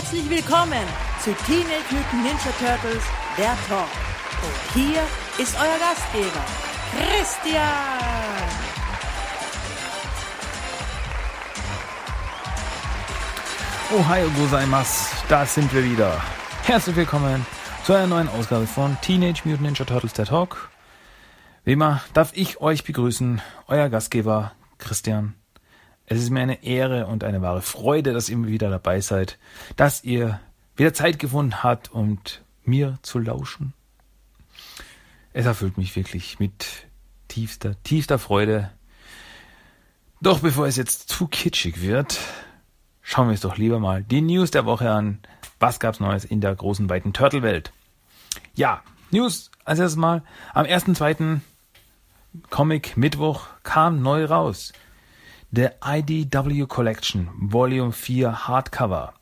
Herzlich willkommen zu Teenage Mutant Ninja Turtles, der Talk. Und hier ist euer Gastgeber, Christian. Ohio gozaimasu, da sind wir wieder. Herzlich willkommen zu einer neuen Ausgabe von Teenage Mutant Ninja Turtles, der Talk. Wie immer darf ich euch begrüßen, euer Gastgeber Christian. Es ist mir eine Ehre und eine wahre Freude, dass ihr wieder dabei seid, dass ihr wieder Zeit gefunden habt, um mir zu lauschen. Es erfüllt mich wirklich mit tiefster, tiefster Freude. Doch bevor es jetzt zu kitschig wird, schauen wir uns doch lieber mal die News der Woche an. Was gab's Neues in der großen, weiten Turtle-Welt? Ja, News als erstes Mal. Am 1.2. Comic Mittwoch kam neu raus. The IDW Collection Volume 4 Hardcover.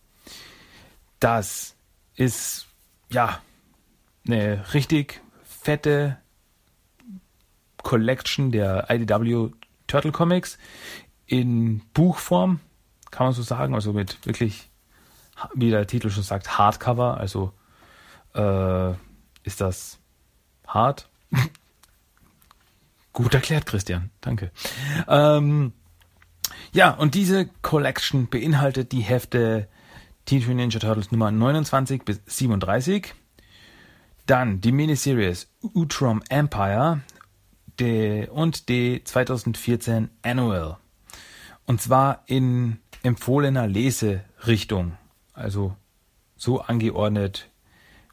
Das ist ja eine richtig fette Collection der IDW Turtle Comics in Buchform, kann man so sagen, also mit wirklich, wie der Titel schon sagt, Hardcover, also äh, ist das hart? Gut erklärt, Christian. Danke. Ähm, ja, und diese Collection beinhaltet die Hefte Teenage Mutant Ninja Turtles Nummer 29 bis 37. Dann die Miniseries Utrom Empire de, und die 2014 Annual. Und zwar in empfohlener Leserichtung. Also so angeordnet,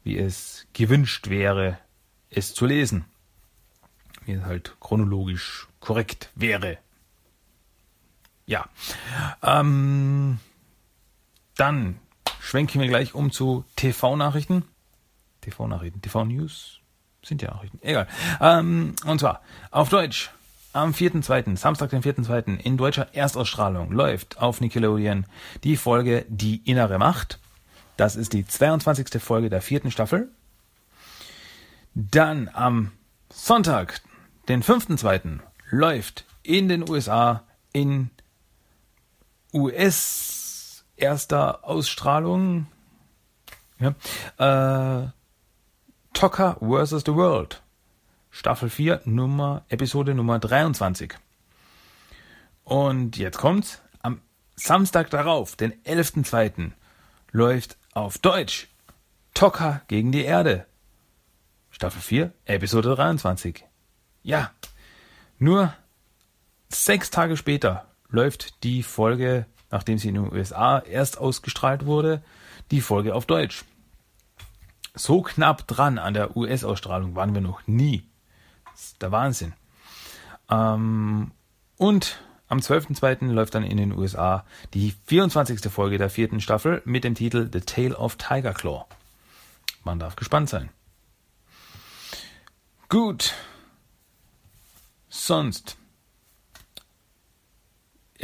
wie es gewünscht wäre, es zu lesen. Wie es halt chronologisch korrekt wäre. Ja. Ähm, dann schwenken wir gleich um zu TV-Nachrichten. TV-Nachrichten, TV-News sind ja Nachrichten. Egal. Ähm, und zwar auf Deutsch. Am 4.2., Samstag, den 4.2. in deutscher Erstausstrahlung läuft auf Nickelodeon die Folge Die innere Macht. Das ist die 22. Folge der vierten Staffel. Dann am Sonntag, den 5.2. läuft in den USA in US erster Ausstrahlung ja, äh, Tocker vs. The World. Staffel 4, Nummer, Episode Nummer 23. Und jetzt kommt's. Am Samstag darauf, den 11.2., läuft auf Deutsch Tocker gegen die Erde. Staffel 4, Episode 23. Ja, nur sechs Tage später läuft die Folge, nachdem sie in den USA erst ausgestrahlt wurde, die Folge auf Deutsch. So knapp dran an der US-Ausstrahlung waren wir noch nie. Das ist der Wahnsinn. Ähm, und am 12.02. läuft dann in den USA die 24. Folge der vierten Staffel mit dem Titel The Tale of Tiger Claw. Man darf gespannt sein. Gut. Sonst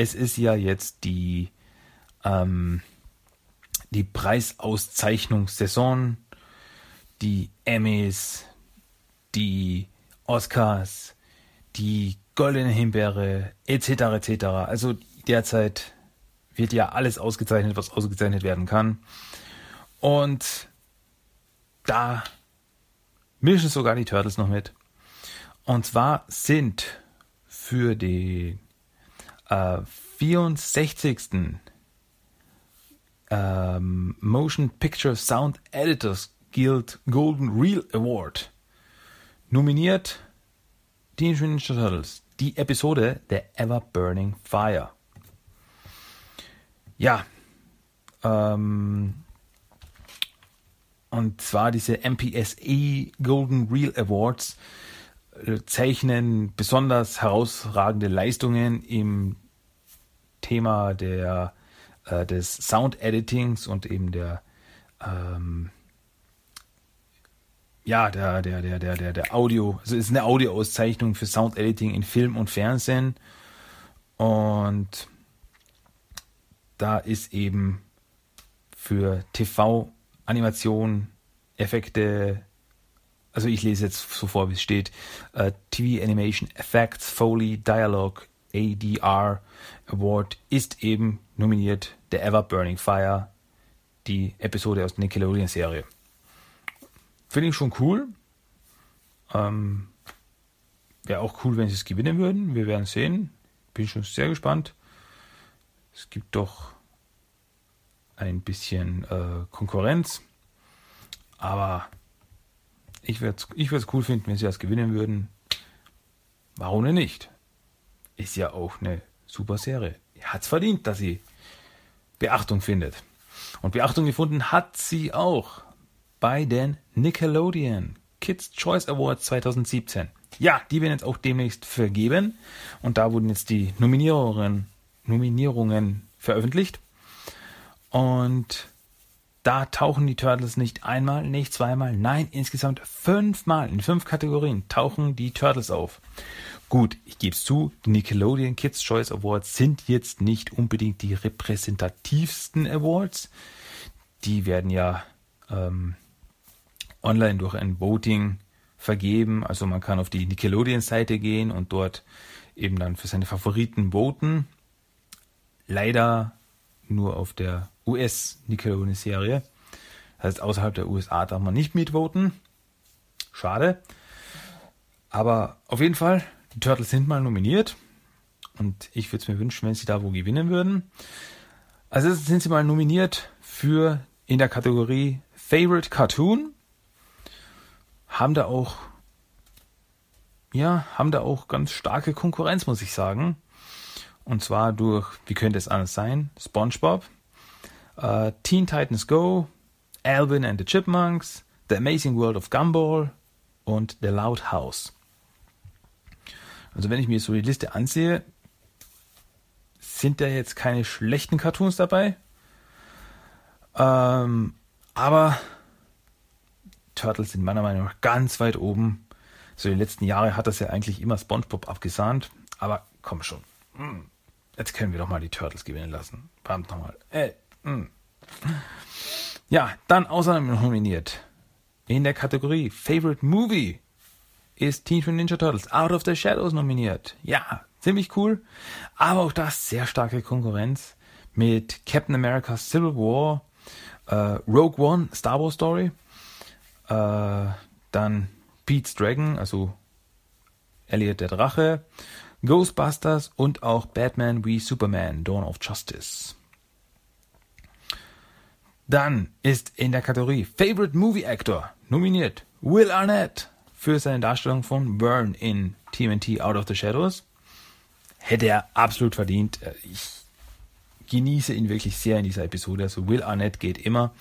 es ist ja jetzt die, ähm, die Preisauszeichnungssaison, die Emmys, die Oscars, die Goldene Himbeere, etc. etc. Also derzeit wird ja alles ausgezeichnet, was ausgezeichnet werden kann. Und da mischen sogar die Turtles noch mit. Und zwar sind für die äh, 64. Ähm, Motion Picture Sound Editors Guild Golden Reel Award nominiert Teenage Mutant Ninja Turtles, die Episode The Ever Burning Fire. Ja, ähm, und zwar diese MPSE Golden Reel Awards äh, zeichnen besonders herausragende Leistungen im Thema der, äh, des Sound Editings und eben der ähm, ja, der, der, der, der, der, der Audio, also ist eine Audioauszeichnung für Sound Editing in Film und Fernsehen. Und da ist eben für TV, Animation, Effekte, also ich lese jetzt so vor, wie es steht, uh, TV Animation Effects, Foley, Dialogue, ADR Award ist eben nominiert der Ever Burning Fire, die Episode aus der Nickelodeon-Serie. Finde ich schon cool. Ähm, Wäre auch cool, wenn sie es gewinnen würden. Wir werden sehen. Bin schon sehr gespannt. Es gibt doch ein bisschen äh, Konkurrenz. Aber ich würde es ich cool finden, wenn sie das gewinnen würden. Warum denn nicht? Ist ja auch eine super Serie. Hat es verdient, dass sie Beachtung findet. Und Beachtung gefunden hat sie auch bei den Nickelodeon Kids Choice Awards 2017. Ja, die werden jetzt auch demnächst vergeben. Und da wurden jetzt die Nominierungen, Nominierungen veröffentlicht. Und da tauchen die Turtles nicht einmal, nicht zweimal, nein, insgesamt fünfmal in fünf Kategorien tauchen die Turtles auf. Gut, ich gebe es zu, die Nickelodeon Kids Choice Awards sind jetzt nicht unbedingt die repräsentativsten Awards. Die werden ja ähm, online durch ein Voting vergeben. Also man kann auf die Nickelodeon-Seite gehen und dort eben dann für seine Favoriten voten. Leider nur auf der US-Nickelodeon-Serie. Das heißt, außerhalb der USA darf man nicht mitvoten. Schade. Aber auf jeden Fall, die Turtles sind mal nominiert. Und ich würde es mir wünschen, wenn sie da wo gewinnen würden. Also sind sie mal nominiert für in der Kategorie Favorite Cartoon haben da auch, ja, haben da auch ganz starke Konkurrenz, muss ich sagen. Und zwar durch, wie könnte es anders sein? SpongeBob, uh, Teen Titans Go, Alvin and the Chipmunks, The Amazing World of Gumball und The Loud House. Also wenn ich mir so die Liste ansehe, sind da jetzt keine schlechten Cartoons dabei. Ähm, aber Turtles sind meiner Meinung nach ganz weit oben. So die letzten Jahre hat das ja eigentlich immer SpongeBob abgesahnt. Aber komm schon. Hm. Jetzt können wir doch mal die Turtles gewinnen lassen. Verdammt nochmal. Hm. Ja, dann außerdem nominiert. In der Kategorie Favorite Movie ist Teen Mutant Ninja Turtles Out of the Shadows nominiert. Ja, ziemlich cool. Aber auch das sehr starke Konkurrenz mit Captain America Civil War, äh, Rogue One, Star Wars Story äh, dann Pete's Dragon, also Elliot der Drache, Ghostbusters und auch Batman wie Superman, Dawn of Justice. Dann ist in der Kategorie Favorite Movie Actor nominiert Will Arnett für seine Darstellung von Burn in TMNT Out of the Shadows. Hätte er absolut verdient. Ich genieße ihn wirklich sehr in dieser Episode. Also Will Arnett geht immer.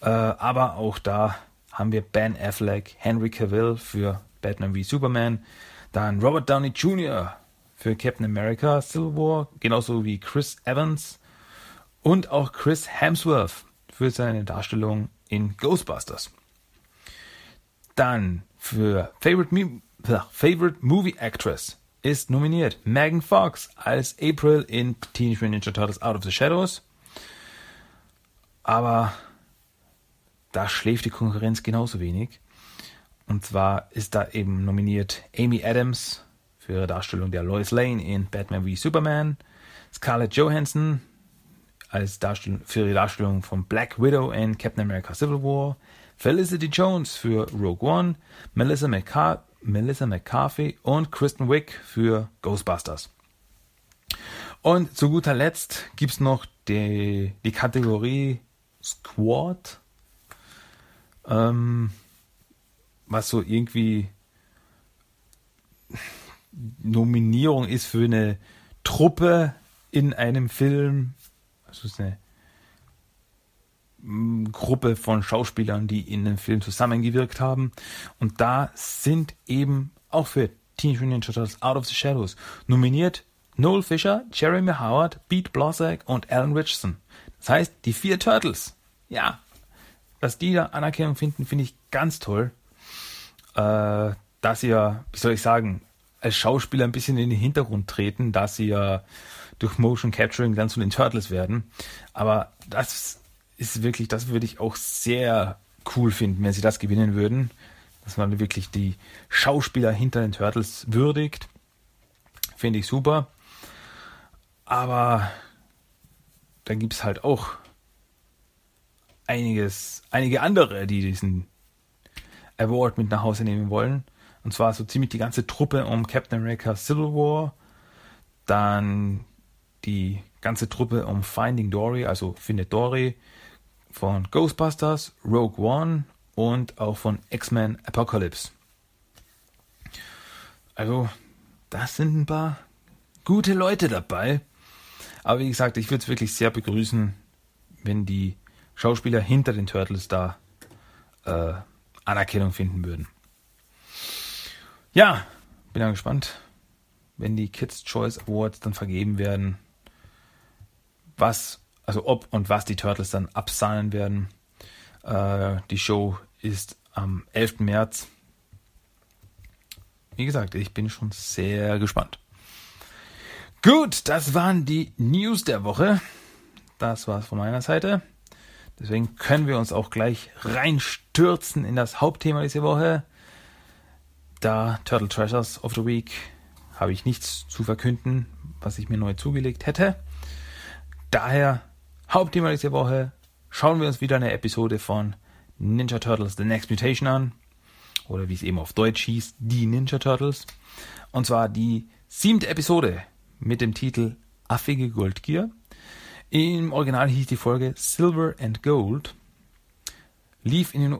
Äh, aber auch da haben wir Ben Affleck, Henry Cavill für Batman wie Superman, dann Robert Downey Jr. für Captain America Civil War, genauso wie Chris Evans und auch Chris Hemsworth für seine Darstellung in Ghostbusters. Dann für Favorite, Me Favorite Movie Actress ist nominiert Megan Fox als April in Teenage Mutant Ninja Turtles Out of the Shadows. Aber da schläft die Konkurrenz genauso wenig. Und zwar ist da eben nominiert Amy Adams für ihre Darstellung der Lois Lane in Batman v Superman, Scarlett Johansson als Darstellung, für ihre Darstellung von Black Widow in Captain America Civil War, Felicity Jones für Rogue One, Melissa, McCar Melissa McCarthy und Kristen Wick für Ghostbusters. Und zu guter Letzt gibt es noch die, die Kategorie Squad ähm, was so irgendwie Nominierung ist für eine Truppe in einem Film. Also ist eine Gruppe von Schauspielern, die in dem Film zusammengewirkt haben. Und da sind eben auch für Teenage Mutant Ninja Turtles Out of the Shadows nominiert Noel Fisher, Jeremy Howard, Pete Blossack und Alan Richardson. Das heißt, die vier Turtles. Ja, dass die da Anerkennung finden, finde ich ganz toll. Äh, dass sie ja, wie soll ich sagen, als Schauspieler ein bisschen in den Hintergrund treten, dass sie ja durch Motion Capturing dann zu den Turtles werden. Aber das ist wirklich, das würde ich auch sehr cool finden, wenn sie das gewinnen würden. Dass man wirklich die Schauspieler hinter den Turtles würdigt. Finde ich super. Aber da gibt es halt auch einiges, einige andere, die diesen Award mit nach Hause nehmen wollen. Und zwar so ziemlich die ganze Truppe um Captain America Civil War, dann die ganze Truppe um Finding Dory, also Findet Dory, von Ghostbusters, Rogue One und auch von X-Men Apocalypse. Also, das sind ein paar gute Leute dabei. Aber wie gesagt, ich würde es wirklich sehr begrüßen, wenn die Schauspieler hinter den Turtles da äh, Anerkennung finden würden. Ja, bin dann gespannt, wenn die Kids Choice Awards dann vergeben werden, was, also ob und was die Turtles dann absahnen werden. Äh, die Show ist am 11. März. Wie gesagt, ich bin schon sehr gespannt. Gut, das waren die News der Woche. Das war's von meiner Seite. Deswegen können wir uns auch gleich reinstürzen in das Hauptthema dieser Woche. Da Turtle Treasures of the Week habe ich nichts zu verkünden, was ich mir neu zugelegt hätte. Daher Hauptthema dieser Woche. Schauen wir uns wieder eine Episode von Ninja Turtles The Next Mutation an. Oder wie es eben auf Deutsch hieß, die Ninja Turtles. Und zwar die siebte Episode mit dem Titel Affige Goldgier. Im Original hieß die Folge Silver and Gold. Lief in den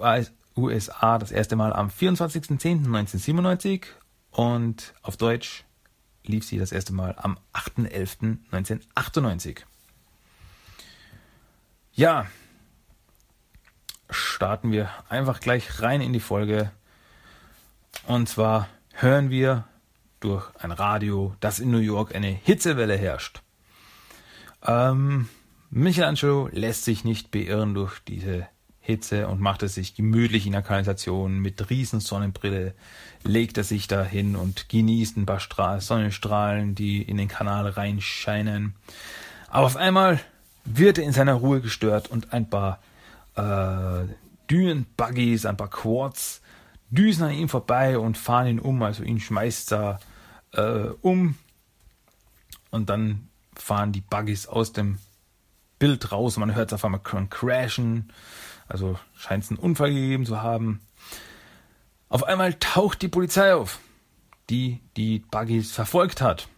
USA das erste Mal am 24.10.1997 und auf Deutsch lief sie das erste Mal am 8.11.1998. Ja, starten wir einfach gleich rein in die Folge. Und zwar hören wir durch ein Radio, dass in New York eine Hitzewelle herrscht. Ähm, Michelangelo lässt sich nicht beirren durch diese Hitze und macht es sich gemütlich in der Kanalisation mit riesen Sonnenbrille, legt er sich da hin und genießt ein paar Stra Sonnenstrahlen, die in den Kanal reinscheinen. Aber auf einmal wird er in seiner Ruhe gestört und ein paar äh, Dünenbuggies, ein paar Quads düsen an ihm vorbei und fahren ihn um, also ihn schmeißt er äh, um und dann fahren die Buggies aus dem Bild raus und man hört es auf einmal crashen, also scheint es einen Unfall gegeben zu haben. Auf einmal taucht die Polizei auf, die die Buggies verfolgt hat.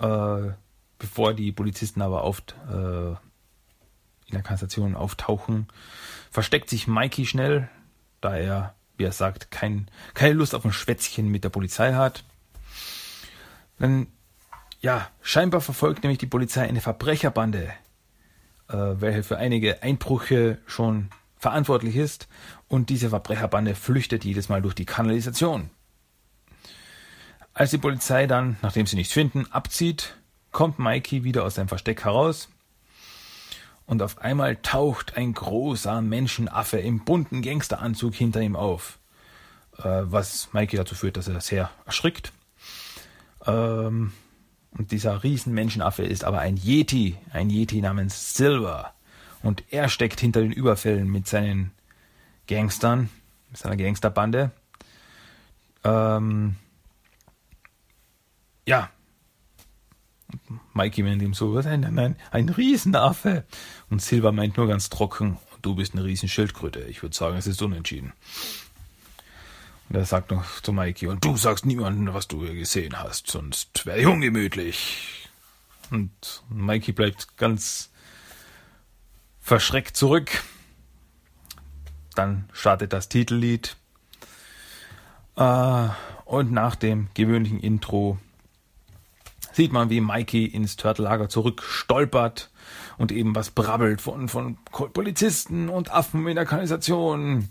Äh, bevor die Polizisten aber oft äh, in der Kanalisation auftauchen, versteckt sich Mikey schnell, da er, wie er sagt, kein, keine Lust auf ein Schwätzchen mit der Polizei hat. Dann, ja, scheinbar verfolgt nämlich die Polizei eine Verbrecherbande, äh, welche für einige Einbrüche schon verantwortlich ist. Und diese Verbrecherbande flüchtet jedes Mal durch die Kanalisation. Als die Polizei dann, nachdem sie nichts finden, abzieht, kommt Mikey wieder aus seinem Versteck heraus. Und auf einmal taucht ein großer Menschenaffe im bunten Gangsteranzug hinter ihm auf. Äh, was Mikey dazu führt, dass er sehr erschrickt. Ähm, und dieser Riesenmenschenaffe ist aber ein Yeti, ein Yeti namens Silver. Und er steckt hinter den Überfällen mit seinen Gangstern, mit seiner Gangsterbande. Ähm, ja. Mikey meint ihm so, was ein, ein, ein Riesenaffe. Und Silver meint nur ganz trocken, du bist eine Riesenschildkröte. Ich würde sagen, es ist unentschieden. Und er sagt noch zu Mikey, und du sagst niemandem, was du hier gesehen hast, sonst wäre ich ungemütlich. Und Mikey bleibt ganz verschreckt zurück. Dann startet das Titellied. Äh, und nach dem gewöhnlichen Intro sieht man, wie Mikey ins Turtellager zurück stolpert und eben was brabbelt von, von Polizisten und Affen in der Kanalisation.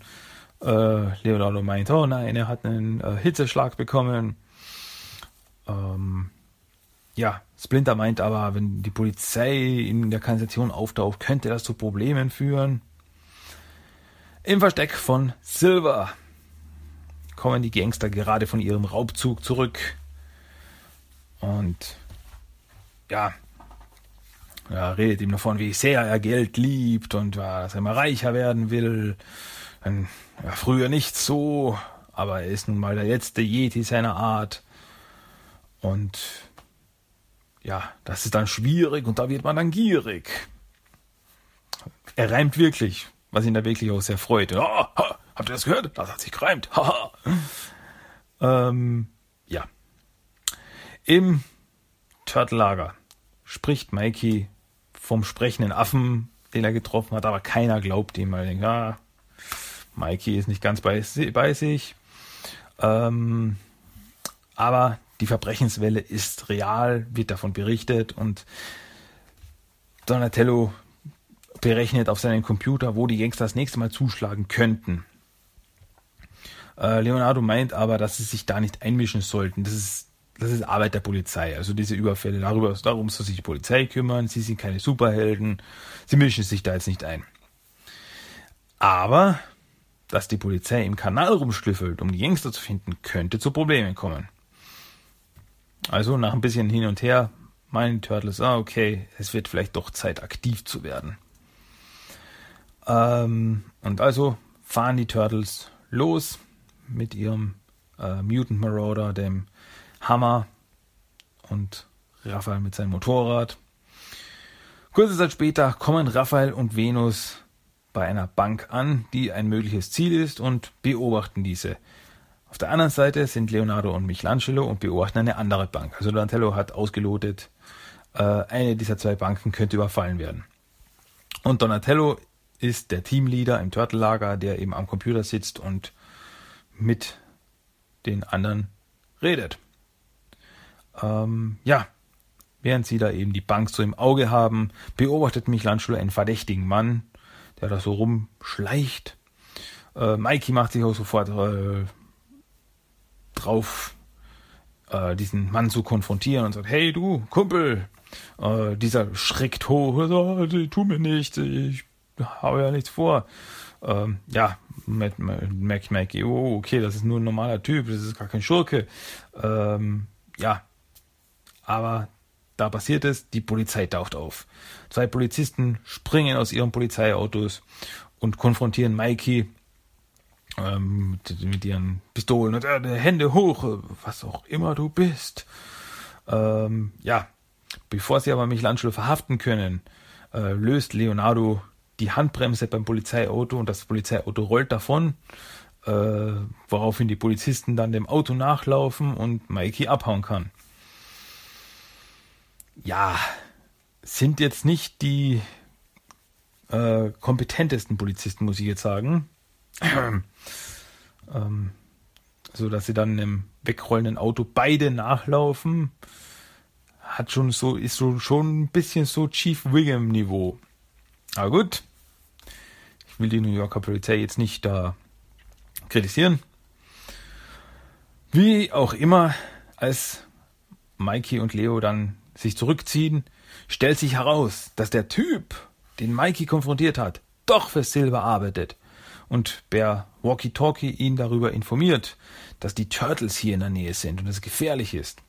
Äh, Leonardo meint, oh nein, er hat einen äh, Hitzeschlag bekommen. Ähm, ja, Splinter meint aber, wenn die Polizei in der Kanalisation auftaucht, könnte das zu Problemen führen. Im Versteck von Silver kommen die Gangster gerade von ihrem Raubzug zurück. Und ja, er redet ihm davon, wie sehr er Geld liebt und dass er immer reicher werden will. Dann, ja, früher nicht so, aber er ist nun mal der letzte Yeti seiner Art. Und ja, das ist dann schwierig und da wird man dann gierig. er reimt wirklich, was ihn da wirklich auch sehr freut. Oh, ha, habt ihr das gehört? Das hat sich gereimt. ähm, ja. Im Turtle-Lager spricht Mikey vom sprechenden Affen, den er getroffen hat, aber keiner glaubt ihm, weil denkt, ah, Mikey ist nicht ganz bei, bei sich. Ähm, aber die Verbrechenswelle ist real, wird davon berichtet und Donatello berechnet auf seinem Computer, wo die Gangster das nächste Mal zuschlagen könnten. Äh, Leonardo meint aber, dass sie sich da nicht einmischen sollten. Das ist, das ist Arbeit der Polizei. Also diese Überfälle, darüber, darum soll sich die Polizei kümmern. Sie sind keine Superhelden. Sie mischen sich da jetzt nicht ein. Aber, dass die Polizei im Kanal rumschlüffelt, um die Gangster zu finden, könnte zu Problemen kommen. Also nach ein bisschen hin und her meinen Turtles, ah, okay, es wird vielleicht doch Zeit, aktiv zu werden. Ähm, und also fahren die Turtles los mit ihrem äh, Mutant Marauder, dem Hammer und Raphael mit seinem Motorrad. Kurze Zeit später kommen Raphael und Venus bei einer Bank an, die ein mögliches Ziel ist und beobachten diese. Auf der anderen Seite sind Leonardo und Michelangelo und beobachten eine andere Bank. Also Donatello hat ausgelotet, äh, eine dieser zwei Banken könnte überfallen werden. Und Donatello ist der Teamleader im Turtle-Lager, der eben am Computer sitzt und mit den anderen redet. Ähm, ja, während sie da eben die Bank so im Auge haben, beobachtet Michelangelo einen verdächtigen Mann, der da so rumschleicht. Äh, Mikey macht sich auch sofort äh, drauf, äh, diesen Mann zu konfrontieren und sagt, hey du, Kumpel, äh, dieser schreckt hoch, oh, tu mir nichts, ich habe ja nichts vor. Ähm, ja, merkt Mackie, oh, okay, das ist nur ein normaler Typ, das ist gar kein Schurke. Ähm, ja, aber da passiert es, die Polizei taucht auf. Zwei Polizisten springen aus ihren Polizeiautos und konfrontieren Mikey ähm, mit, mit, ihren Pistolen und äh, Hände hoch, was auch immer du bist. Ähm, ja, bevor sie aber Michelangelo verhaften können, äh, löst Leonardo die Handbremse beim Polizeiauto und das Polizeiauto rollt davon, äh, woraufhin die Polizisten dann dem Auto nachlaufen und Mikey abhauen kann. Ja, sind jetzt nicht die äh, kompetentesten Polizisten, muss ich jetzt sagen. ähm, so dass sie dann im wegrollenden Auto beide nachlaufen, hat schon so, ist so schon ein bisschen so Chief Wiggum Niveau. Aber gut, ich will die New Yorker Polizei jetzt nicht da kritisieren. Wie auch immer, als Mikey und Leo dann sich zurückziehen, stellt sich heraus, dass der Typ, den Mikey konfrontiert hat, doch für Silver arbeitet und per Walkie-Talkie ihn darüber informiert, dass die Turtles hier in der Nähe sind und es gefährlich ist.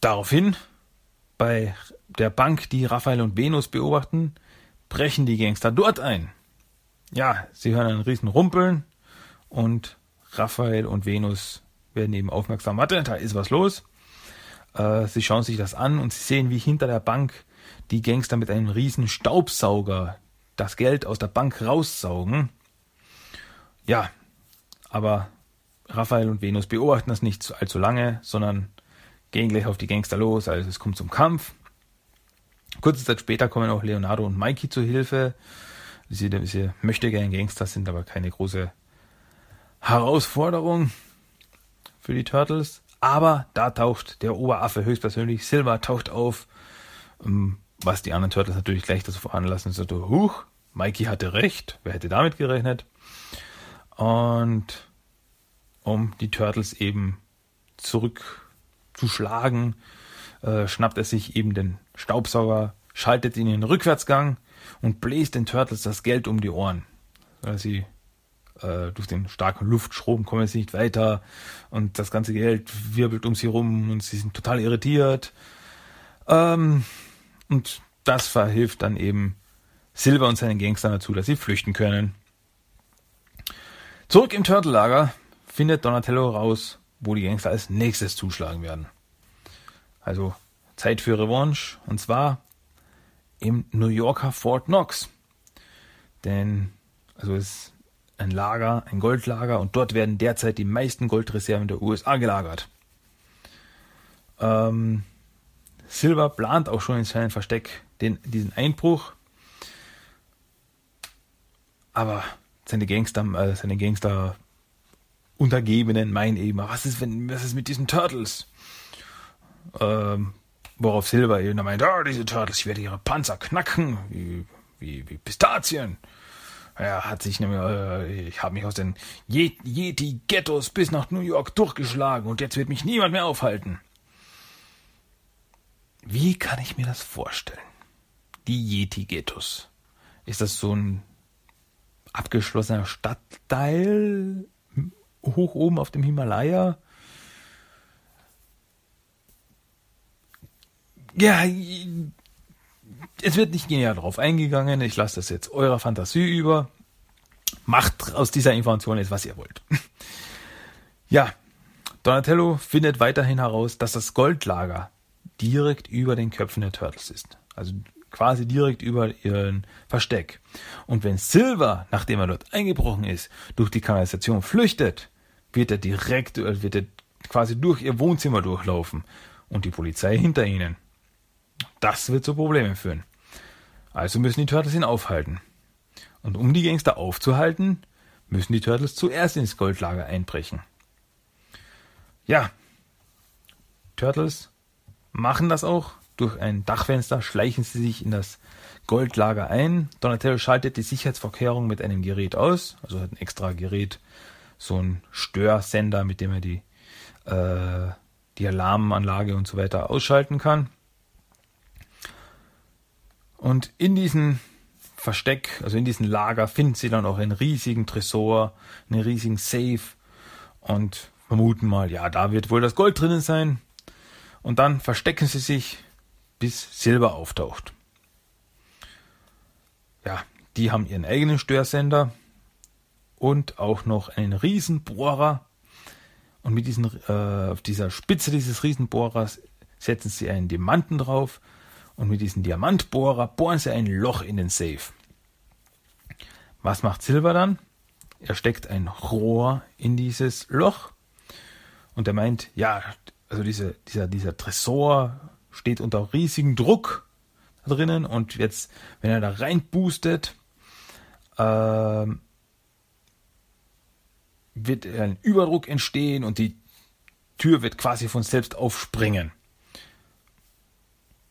Daraufhin, bei der Bank, die Raphael und Venus beobachten, brechen die Gangster dort ein. Ja, sie hören einen riesen Rumpeln und Raphael und Venus werden eben aufmerksam. Warte, da ist was los. Äh, sie schauen sich das an und sie sehen, wie hinter der Bank die Gangster mit einem riesen Staubsauger das Geld aus der Bank raussaugen. Ja, aber Raphael und Venus beobachten das nicht allzu lange, sondern gehen gleich auf die Gangster los. Also es kommt zum Kampf. Kurze Zeit später kommen auch Leonardo und Mikey zur Hilfe. Sie, sie möchte gerne Gangster, sind aber keine große Herausforderung für die Turtles. Aber da taucht der Oberaffe höchstpersönlich, Silver taucht auf, ähm, was die anderen Turtles natürlich gleich dazu veranlassen, so, huch, Mikey hatte recht, wer hätte damit gerechnet? Und um die Turtles eben zurückzuschlagen, äh, schnappt er sich eben den Staubsauger, schaltet ihn in den Rückwärtsgang und bläst den Turtles das Geld um die Ohren. Weil sie äh, durch den starken Luftstrom kommen sie nicht weiter und das ganze Geld wirbelt um sie rum und sie sind total irritiert. Ähm, und das verhilft dann eben Silver und seinen Gangstern dazu, dass sie flüchten können. Zurück im Turtle-Lager findet Donatello raus, wo die Gangster als nächstes zuschlagen werden. Also Zeit für Revanche. Und zwar im New Yorker Fort Knox. Denn, also es ist ein Lager, ein Goldlager und dort werden derzeit die meisten Goldreserven der USA gelagert. Ähm, Silver plant auch schon in seinem Versteck den, diesen Einbruch. Aber seine Gangster, äh, seine Gangster Untergebenen meinen eben, was ist, wenn, was ist mit diesen Turtles? Ähm, worauf Silver eben meint, oh, diese Turtles, ich werde ihre Panzer knacken, wie, wie, wie Pistazien. Er hat sich nämlich, äh, ich habe mich aus den Yeti-Ghettos bis nach New York durchgeschlagen und jetzt wird mich niemand mehr aufhalten. Wie kann ich mir das vorstellen? Die Yeti-Ghettos. Ist das so ein abgeschlossener Stadtteil hoch oben auf dem Himalaya? Ja, es wird nicht näher darauf eingegangen. Ich lasse das jetzt eurer Fantasie über. Macht aus dieser Information jetzt, was ihr wollt. ja, Donatello findet weiterhin heraus, dass das Goldlager direkt über den Köpfen der Turtles ist. Also quasi direkt über ihren Versteck. Und wenn Silver, nachdem er dort eingebrochen ist, durch die Kanalisation flüchtet, wird er direkt, äh, wird er quasi durch ihr Wohnzimmer durchlaufen und die Polizei hinter ihnen. Das wird zu Problemen führen. Also müssen die Turtles ihn aufhalten. Und um die Gangster aufzuhalten, müssen die Turtles zuerst ins Goldlager einbrechen. Ja, Turtles machen das auch. Durch ein Dachfenster schleichen sie sich in das Goldlager ein. Donatello schaltet die Sicherheitsvorkehrungen mit einem Gerät aus, also hat ein extra Gerät, so ein Störsender, mit dem er die, äh, die Alarmanlage und so weiter ausschalten kann. Und in diesem Versteck, also in diesem Lager, finden sie dann auch einen riesigen Tresor, einen riesigen Safe und vermuten mal, ja, da wird wohl das Gold drinnen sein. Und dann verstecken sie sich, bis Silber auftaucht. Ja, die haben ihren eigenen Störsender und auch noch einen Riesenbohrer. Und mit diesen, äh, auf dieser Spitze dieses Riesenbohrers setzen sie einen Diamanten drauf und mit diesem Diamantbohrer bohren sie ein Loch in den Safe. Was macht Silver dann? Er steckt ein Rohr in dieses Loch und er meint, ja, also diese, dieser, dieser Tresor steht unter riesigem Druck da drinnen und jetzt, wenn er da reinboostet, äh, wird ein Überdruck entstehen und die Tür wird quasi von selbst aufspringen.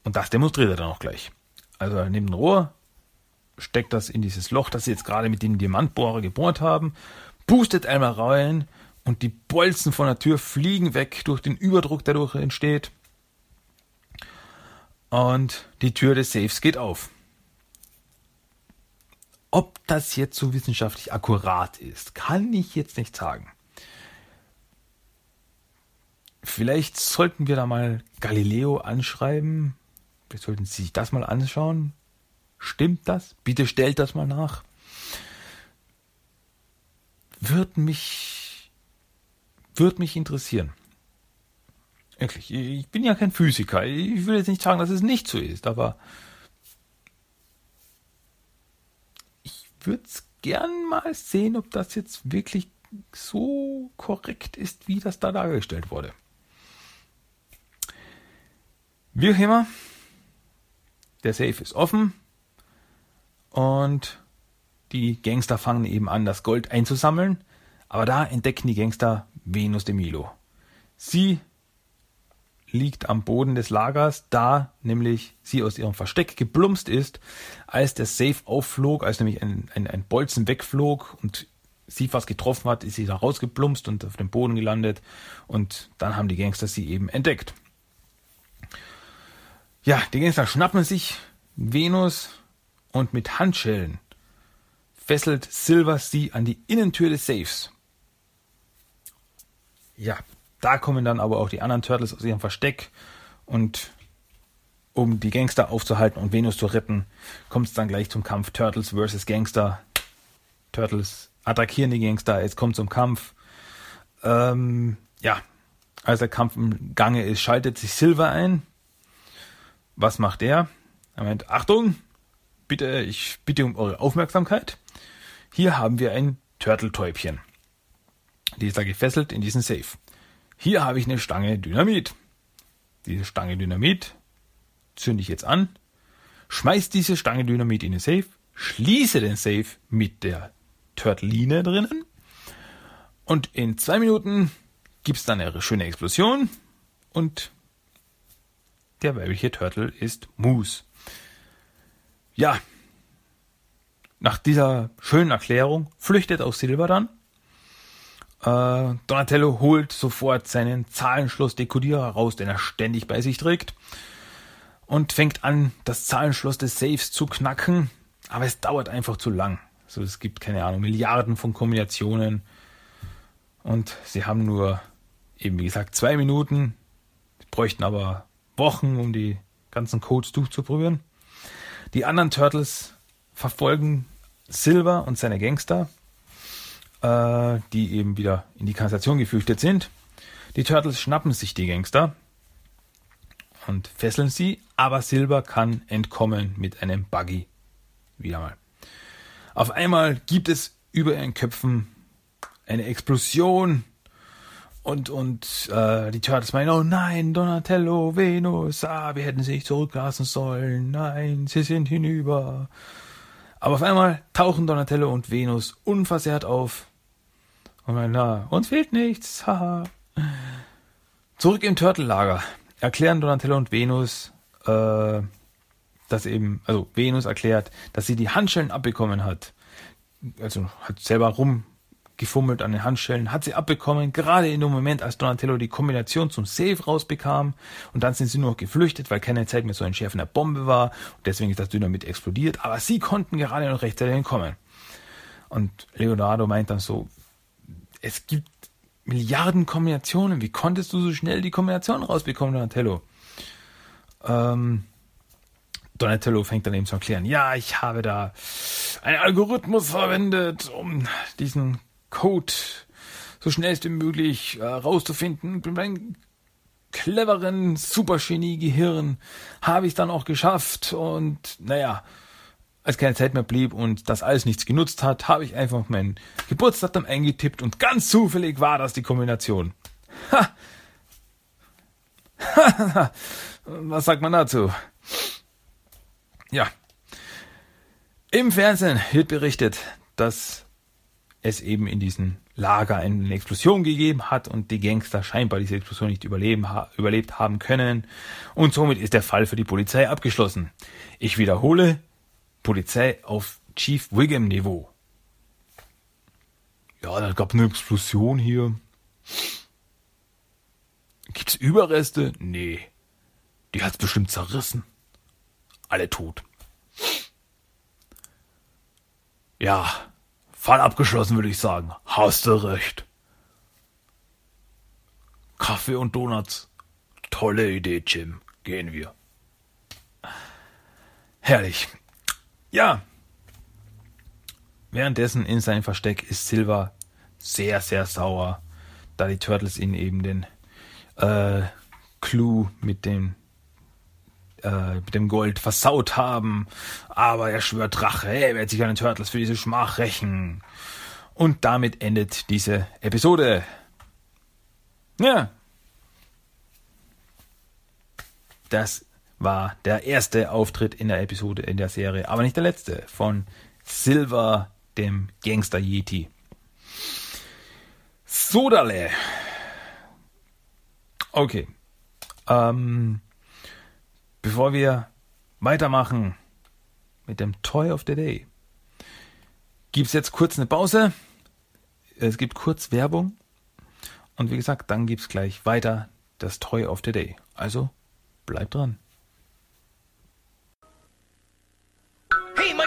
Und das demonstriert er dann auch gleich. Also er nimmt ein Rohr, steckt das in dieses Loch, das sie jetzt gerade mit dem Diamantbohrer gebohrt haben, boostet einmal rein und die Bolzen von der Tür fliegen weg durch den Überdruck, der dadurch entsteht. Und die Tür des Safes geht auf. Ob das jetzt so wissenschaftlich akkurat ist, kann ich jetzt nicht sagen. Vielleicht sollten wir da mal Galileo anschreiben. Vielleicht sollten Sie sich das mal anschauen. Stimmt das? Bitte stellt das mal nach. Wird mich würde mich interessieren. Wirklich, ich bin ja kein Physiker. Ich will jetzt nicht sagen, dass es nicht so ist, aber ich würde es gern mal sehen, ob das jetzt wirklich so korrekt ist, wie das da dargestellt wurde. Wie auch immer, der Safe ist offen und die Gangster fangen eben an, das Gold einzusammeln. Aber da entdecken die Gangster Venus de Milo. Sie liegt am Boden des Lagers, da nämlich sie aus ihrem Versteck geplumst ist, als der Safe aufflog, als nämlich ein, ein, ein Bolzen wegflog und sie fast getroffen hat, ist sie da rausgeplumpst und auf dem Boden gelandet und dann haben die Gangster sie eben entdeckt. Ja, die Gangster schnappen sich Venus und mit Handschellen fesselt Silver sie an die Innentür des Safes ja, da kommen dann aber auch die anderen Turtles aus ihrem Versteck und um die Gangster aufzuhalten und Venus zu retten, kommt es dann gleich zum Kampf Turtles versus Gangster. Turtles attackieren die Gangster, es kommt zum Kampf. Ähm, ja, als der Kampf im Gange ist, schaltet sich Silver ein. Was macht er? Er meint, Achtung, bitte, ich bitte um eure Aufmerksamkeit. Hier haben wir ein Turteltäubchen. Die ist da gefesselt in diesen Safe. Hier habe ich eine Stange Dynamit. Diese Stange Dynamit zünde ich jetzt an, schmeiß diese Stange Dynamit in den Safe, schließe den Safe mit der Turtline drinnen und in zwei Minuten gibt es dann eine schöne Explosion und der weibliche Turtle ist Moose. Ja, nach dieser schönen Erklärung flüchtet auch Silver dann. Äh, Donatello holt sofort seinen Zahlenschloss-Dekodierer raus, den er ständig bei sich trägt. Und fängt an, das Zahlenschloss des Safes zu knacken. Aber es dauert einfach zu lang. Also es gibt, keine Ahnung, Milliarden von Kombinationen. Und sie haben nur, eben wie gesagt, zwei Minuten. Sie bräuchten aber Wochen, um die ganzen Codes durchzuprobieren. Die anderen Turtles verfolgen Silver und seine Gangster, äh, die eben wieder in die Kanalisation geflüchtet sind. Die Turtles schnappen sich die Gangster und fesseln sie, aber Silver kann entkommen mit einem Buggy. Wieder mal. Auf einmal gibt es über ihren Köpfen eine Explosion und, und äh, die Turtles meinen, oh nein, Donatello, Venus, ah, wir hätten sie nicht zurücklassen sollen, nein, sie sind hinüber. Aber auf einmal tauchen Donatello und Venus unversehrt auf. Und meinen, na, uns fehlt nichts, haha. Zurück im Turtellager erklären Donatello und Venus, äh, dass eben, also Venus erklärt, dass sie die Handschellen abbekommen hat. Also hat selber rumgefummelt an den Handschellen, hat sie abbekommen, gerade in dem Moment, als Donatello die Kombination zum Safe rausbekam. Und dann sind sie nur noch geflüchtet, weil keine Zeit mehr so ein Schärfen der Bombe war. Und deswegen ist das Dynamit explodiert. Aber sie konnten gerade noch rechtzeitig entkommen. Und Leonardo meint dann so, es gibt Milliarden Kombinationen. Wie konntest du so schnell die Kombination rausbekommen, Donatello? Ähm, Donatello fängt dann eben zu erklären, ja, ich habe da einen Algorithmus verwendet, um diesen Code so schnellst wie möglich äh, rauszufinden. Mit meinem cleveren Supergenie-Gehirn habe ich dann auch geschafft und naja, als keine Zeit mehr blieb und das alles nichts genutzt hat, habe ich einfach mein Geburtsdatum eingetippt und ganz zufällig war das die Kombination. Ha! Was sagt man dazu? Ja. Im Fernsehen wird berichtet, dass es eben in diesem Lager eine Explosion gegeben hat und die Gangster scheinbar diese Explosion nicht überleben, überlebt haben können. Und somit ist der Fall für die Polizei abgeschlossen. Ich wiederhole, Polizei auf Chief Wiggum Niveau. Ja, da gab eine Explosion hier. Gibt's Überreste? Nee. Die hat's bestimmt zerrissen. Alle tot. Ja, Fall abgeschlossen, würde ich sagen. Hast du recht. Kaffee und Donuts. Tolle Idee, Jim. Gehen wir. Herrlich. Ja. Währenddessen in seinem Versteck ist Silver sehr, sehr sauer, da die Turtles ihn eben den äh, Clou mit dem äh, mit dem Gold versaut haben. Aber er schwört Rache, er wird sich an den Turtles für diese Schmach rächen. Und damit endet diese Episode. Ja. Das war der erste Auftritt in der Episode in der Serie, aber nicht der letzte, von Silver, dem Gangster Yeti. Sodale. Okay. Ähm, bevor wir weitermachen mit dem Toy of the Day, gibt es jetzt kurz eine Pause. Es gibt kurz Werbung. Und wie gesagt, dann gibt es gleich weiter das Toy of the Day. Also bleibt dran.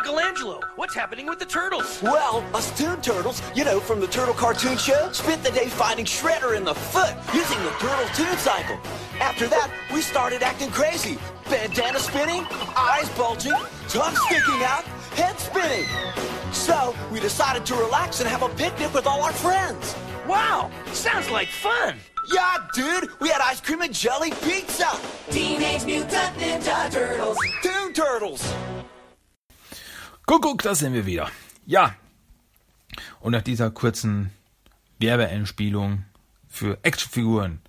Michelangelo, what's happening with the turtles? Well, us Toon Turtles, you know, from the Turtle Cartoon Show, spent the day fighting Shredder in the foot using the Turtle Toon Cycle. After that, we started acting crazy. Bandana spinning, eyes bulging, tongue sticking out, head spinning. So, we decided to relax and have a picnic with all our friends. Wow, sounds like fun. Yeah, dude, we had ice cream and jelly pizza. Teenage Mutant Ninja Turtles. Toon Turtles. Guck, guck, da sind wir wieder. Ja. Und nach dieser kurzen Werbeeinspielung für Actionfiguren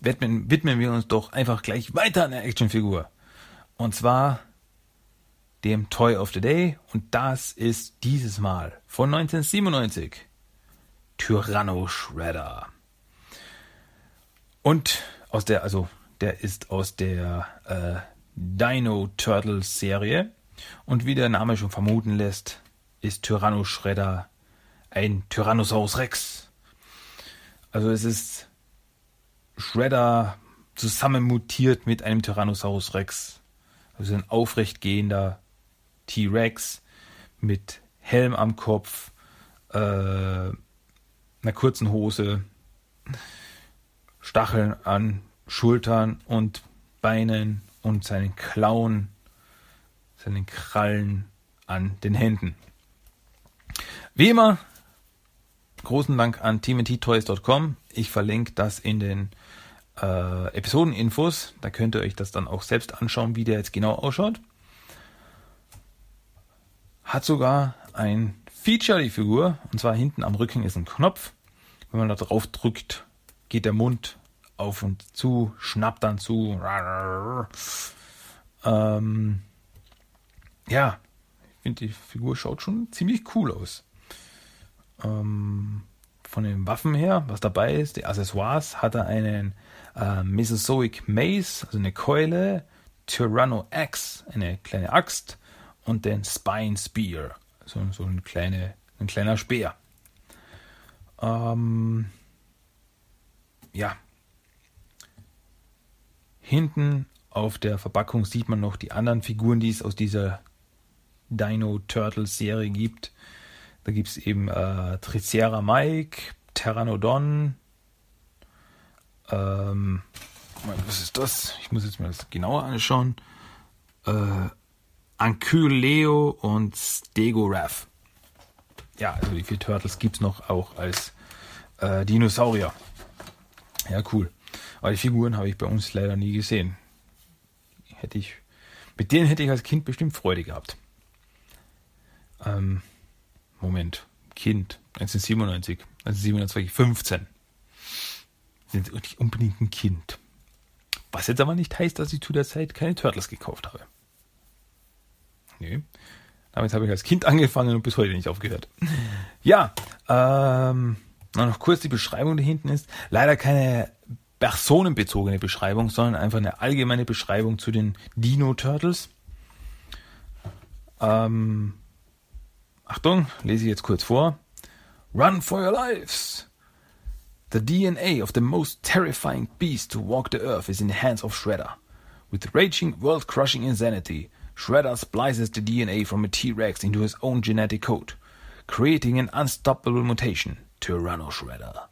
widmen, widmen wir uns doch einfach gleich weiter an der Actionfigur. Und zwar dem Toy of the Day. Und das ist dieses Mal von 1997 Tyranno Shredder. Und aus der, also der ist aus der äh, Dino Turtles Serie. Und wie der Name schon vermuten lässt, ist Tyranno Shredder ein Tyrannosaurus Rex. Also es ist Shredder zusammen mutiert mit einem Tyrannosaurus Rex. Also ein aufrecht gehender T-Rex mit Helm am Kopf, äh, einer kurzen Hose, Stacheln an Schultern und Beinen und seinen Klauen, seinen Krallen an den Händen. Wie immer, großen Dank an teamnttoys.com. Ich verlinke das in den äh, Episodeninfos. Da könnt ihr euch das dann auch selbst anschauen, wie der jetzt genau ausschaut. Hat sogar ein Feature, die Figur. Und zwar hinten am Rücken ist ein Knopf. Wenn man da drauf drückt, geht der Mund auf und zu, schnappt dann zu. Ähm, ja, ich finde, die Figur schaut schon ziemlich cool aus. Ähm, von den Waffen her, was dabei ist, die Accessoires, hat er einen äh, Mesozoic Mace, also eine Keule, Tyranno Axe, eine kleine Axt und den Spine Spear, so, so ein, kleine, ein kleiner Speer. Ähm, ja. Hinten auf der Verpackung sieht man noch die anderen Figuren, die es aus dieser Dino Turtles Serie gibt. Da gibt es eben äh, Tricera Mike, Pteranodon. Ähm, was ist das? Ich muss jetzt mal das genauer anschauen. Äh, Ankyleo und Stegorath. Ja, also die vier Turtles gibt es noch auch als äh, Dinosaurier. Ja, cool. Aber die Figuren habe ich bei uns leider nie gesehen. Hätte ich, mit denen hätte ich als Kind bestimmt Freude gehabt. Ähm, Moment. Kind. 1997. 1997, 15. Sind nicht unbedingt ein Kind. Was jetzt aber nicht heißt, dass ich zu der Zeit keine Turtles gekauft habe. Nee. Damit habe ich als Kind angefangen und bis heute nicht aufgehört. Ja, ähm, noch kurz die Beschreibung, die hinten ist. Leider keine personenbezogene Beschreibung, sondern einfach eine allgemeine Beschreibung zu den Dino Turtles. Ähm, Achtung, lese ich jetzt kurz vor. Run for your lives! The DNA of the most terrifying beast to walk the earth is in the hands of Shredder. With raging, world-crushing insanity, Shredder splices the DNA from a T-Rex into his own genetic code, creating an unstoppable mutation, Tyranno Shredder.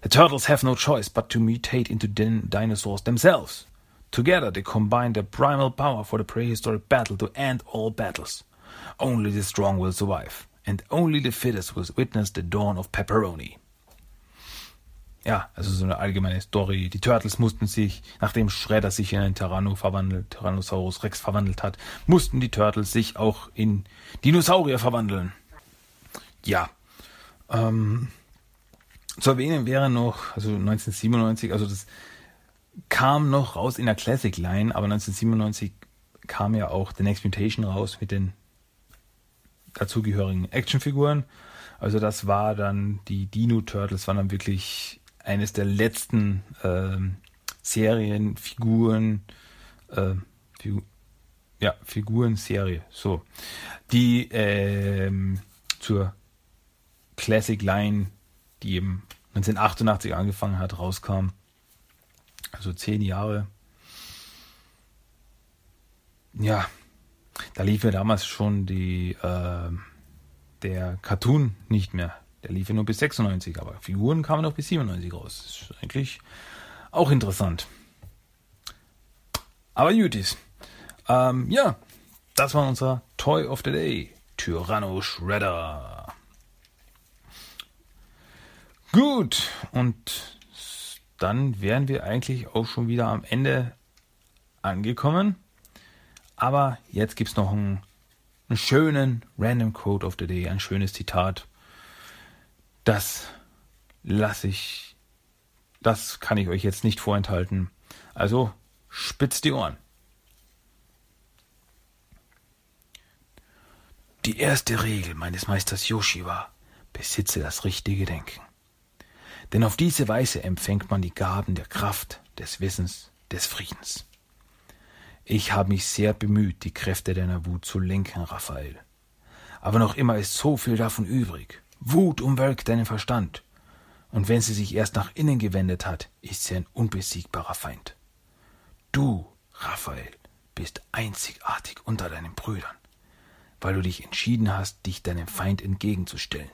The turtles have no choice but to mutate into din- dinosaurs themselves. Together they combine their primal power for the prehistoric battle to end all battles. Only the strong will survive, and only the fittest will witness the dawn of pepperoni. Ja, also so eine allgemeine Story. Die Turtles mussten sich, nachdem Shredder sich in einen Tyranno verwandelt, Tyrannosaurus Rex verwandelt hat, mussten die Turtles sich auch in Dinosaurier verwandeln. Ja. Ähm, zu erwähnen wäre noch, also 1997, also das kam noch raus in der Classic Line, aber 1997 kam ja auch The Next Mutation raus mit den dazugehörigen Actionfiguren. Also das war dann, die Dino Turtles waren dann wirklich eines der letzten ähm, Serienfiguren, äh, Figu ja, Figurenserie, so, die ähm, zur Classic Line, die eben 1988 angefangen hat, rauskam. Also zehn Jahre. Ja, da lief ja damals schon die, äh, der Cartoon nicht mehr. Der lief ja nur bis 96, aber Figuren kamen noch bis 97 raus. Das ist eigentlich auch interessant. Aber Jutis. Ähm, ja, das war unser Toy of the Day. Tyranno Shredder. Gut, und dann wären wir eigentlich auch schon wieder am Ende angekommen. Aber jetzt gibt es noch einen, einen schönen Random Quote of the Day, ein schönes Zitat. Das lasse ich, das kann ich euch jetzt nicht vorenthalten. Also spitzt die Ohren. Die erste Regel meines Meisters Yoshi war, besitze das richtige Denken. Denn auf diese Weise empfängt man die Gaben der Kraft, des Wissens, des Friedens. Ich habe mich sehr bemüht, die Kräfte deiner Wut zu lenken, Raphael. Aber noch immer ist so viel davon übrig. Wut umwölkt deinen Verstand. Und wenn sie sich erst nach innen gewendet hat, ist sie ein unbesiegbarer Feind. Du, Raphael, bist einzigartig unter deinen Brüdern, weil du dich entschieden hast, dich deinem Feind entgegenzustellen.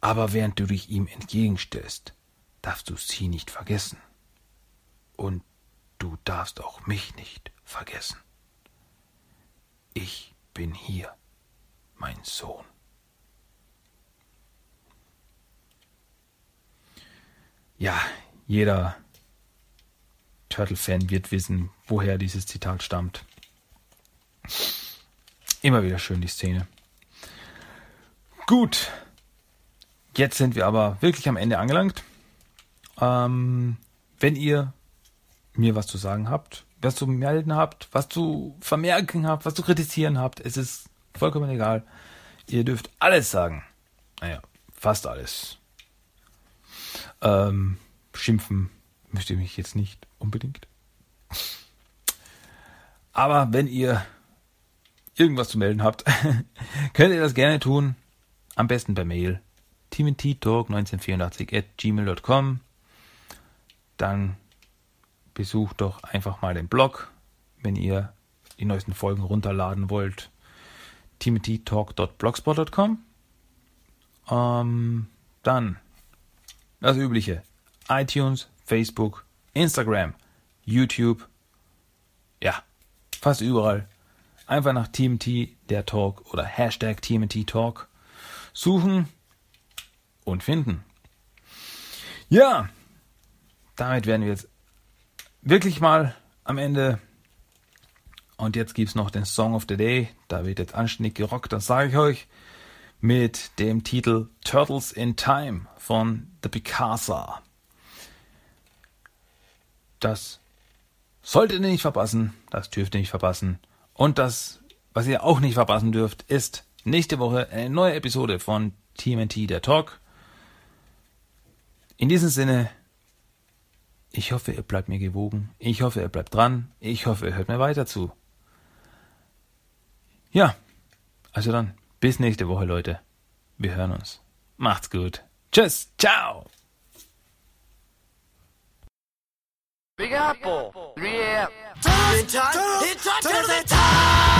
Aber während du dich ihm entgegenstellst, darfst du sie nicht vergessen. Und du darfst auch mich nicht vergessen. Ich bin hier, mein Sohn. Ja, jeder Turtle-Fan wird wissen, woher dieses Zitat stammt. Immer wieder schön die Szene. Gut, jetzt sind wir aber wirklich am Ende angelangt. Ähm, wenn ihr mir was zu sagen habt, was zu melden habt, was zu vermerken habt, was zu kritisieren habt, es ist vollkommen egal. Ihr dürft alles sagen. Naja, fast alles. Ähm, schimpfen müsst ihr mich jetzt nicht unbedingt. Aber wenn ihr irgendwas zu melden habt, könnt ihr das gerne tun. Am besten per Mail. teamtalk1984 at gmail.com. Dann besucht doch einfach mal den Blog, wenn ihr die neuesten Folgen runterladen wollt. timothytalk.blogspot.com. Ähm, dann das Übliche. iTunes, Facebook, Instagram, YouTube. Ja, fast überall. Einfach nach TMT der Talk oder Hashtag TMT Talk suchen und finden. Ja, damit werden wir jetzt wirklich mal am Ende. Und jetzt gibt es noch den Song of the Day. Da wird jetzt anständig gerockt, das sage ich euch. Mit dem Titel Turtles in Time von The Picasa. Das solltet ihr nicht verpassen. Das dürft ihr nicht verpassen. Und das, was ihr auch nicht verpassen dürft, ist nächste Woche eine neue Episode von TMNT der Talk. In diesem Sinne, ich hoffe, ihr bleibt mir gewogen. Ich hoffe, ihr bleibt dran. Ich hoffe, ihr hört mir weiter zu. Ja, also dann, bis nächste Woche, Leute. Wir hören uns. Macht's gut. Tschüss. Ciao. Big Apple. 3 a.m. In time, in time, turtles in time!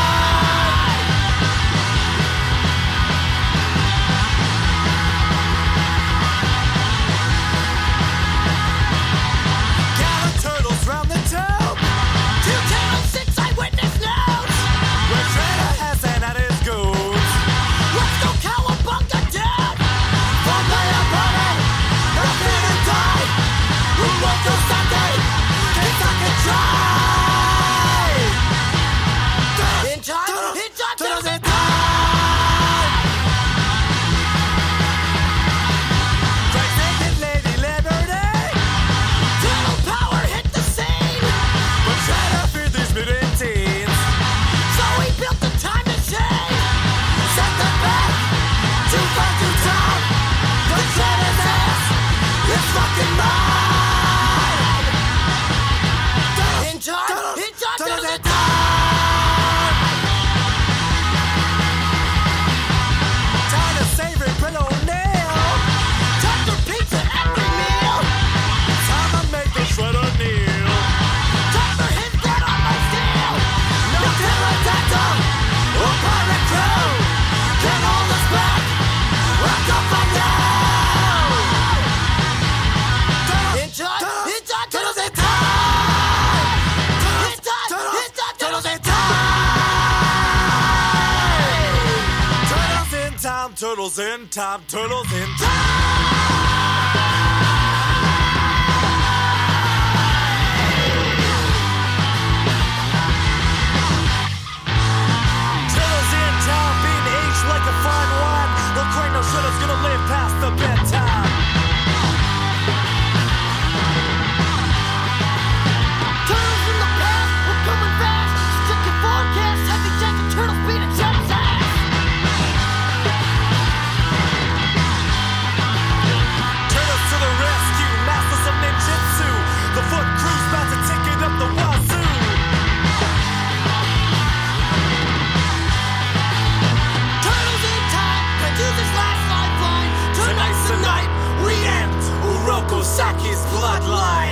Turtles in time, turtles in time. Spotlight.